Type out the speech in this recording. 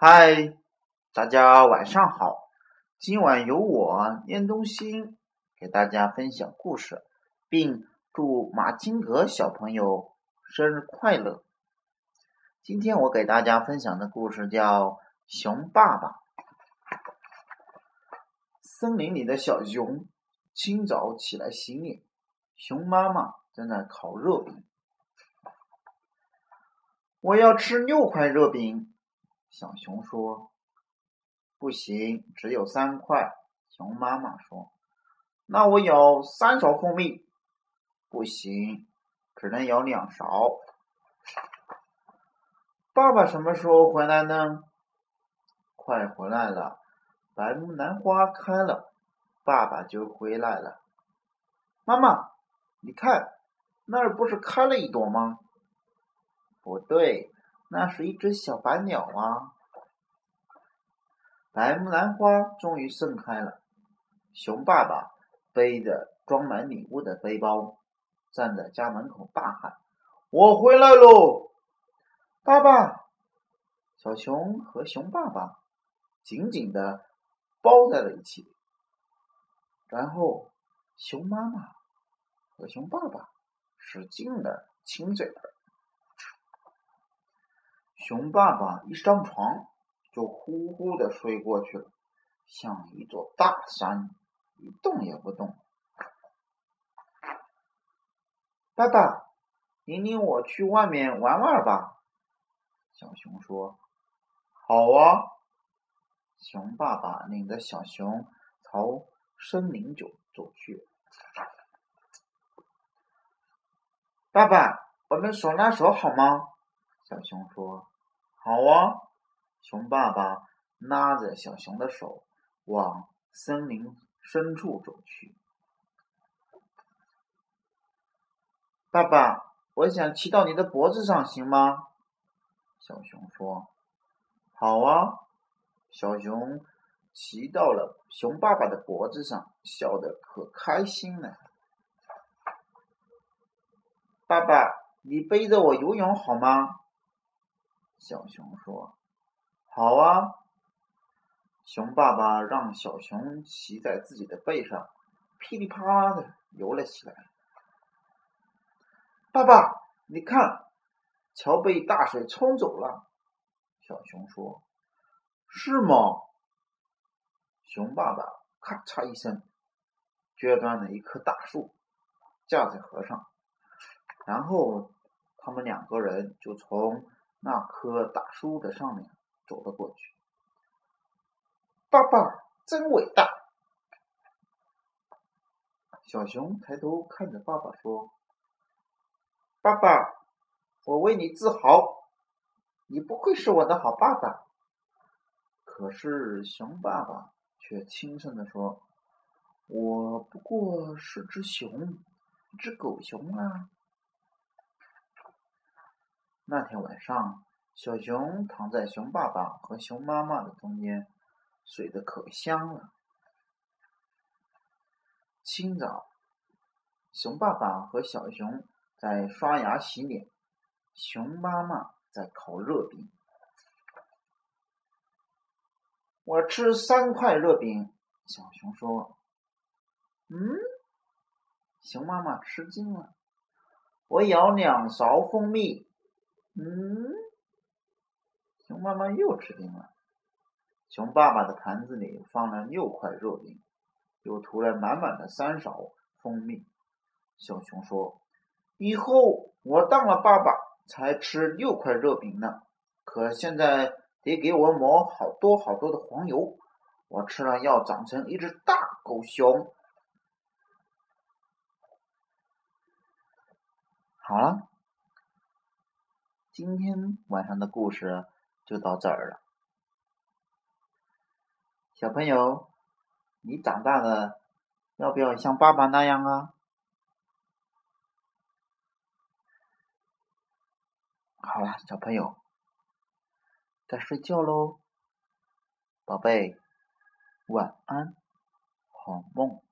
嗨，大家晚上好！今晚由我燕东新给大家分享故事，并祝马金格小朋友生日快乐。今天我给大家分享的故事叫《熊爸爸》。森林里的小熊清早起来洗脸，熊妈妈正在烤热饼。我要吃六块热饼。小熊说：“不行，只有三块。”熊妈妈说：“那我有三勺蜂蜜。”不行，只能有两勺。爸爸什么时候回来呢？快回来了，白木兰花开了，爸爸就回来了。妈妈，你看，那儿不是开了一朵吗？不对。那是一只小白鸟啊！白木兰花终于盛开了。熊爸爸背着装满礼物的背包，站在家门口大喊：“我回来喽，爸爸！”小熊和熊爸爸紧紧的抱在了一起。然后，熊妈妈和熊爸爸使劲的亲嘴儿。熊爸爸一上床就呼呼的睡过去了，像一座大山，一动也不动。爸爸，领领我去外面玩玩吧。小熊说：“好啊。”熊爸爸领着小熊朝森林就走去。爸爸，我们手拉手好吗？小熊说：“好啊！”熊爸爸拉着小熊的手往森林深处走去。爸爸，我想骑到你的脖子上，行吗？小熊说：“好啊！”小熊骑到了熊爸爸的脖子上，笑得可开心了。爸爸，你背着我游泳好吗？小熊说：“好啊。”熊爸爸让小熊骑在自己的背上，噼里啪啦的游了起来。爸爸，你看，桥被大水冲走了。小熊说：“是吗？”熊爸爸咔嚓一声，撅断了一棵大树，架在河上，然后他们两个人就从。那棵大树的上面走了过去。爸爸真伟大！小熊抬头看着爸爸说：“爸爸，我为你自豪，你不愧是我的好爸爸。”可是熊爸爸却轻声的说：“我不过是只熊，只狗熊啊。”那天晚上，小熊躺在熊爸爸和熊妈妈的中间，睡得可香了。清早，熊爸爸和小熊在刷牙洗脸，熊妈妈在烤热饼。我吃三块热饼，小熊说。嗯，熊妈妈吃惊了。我舀两勺蜂蜜。嗯，熊妈妈又吃惊了。熊爸爸的盘子里放了六块肉饼，又涂了满满的三勺蜂蜜。小熊说：“以后我当了爸爸才吃六块肉饼呢，可现在得给我抹好多好多的黄油，我吃了要长成一只大狗熊。”好了。今天晚上的故事就到这儿了，小朋友，你长大了要不要像爸爸那样啊？好了，小朋友，该睡觉喽，宝贝，晚安，好梦。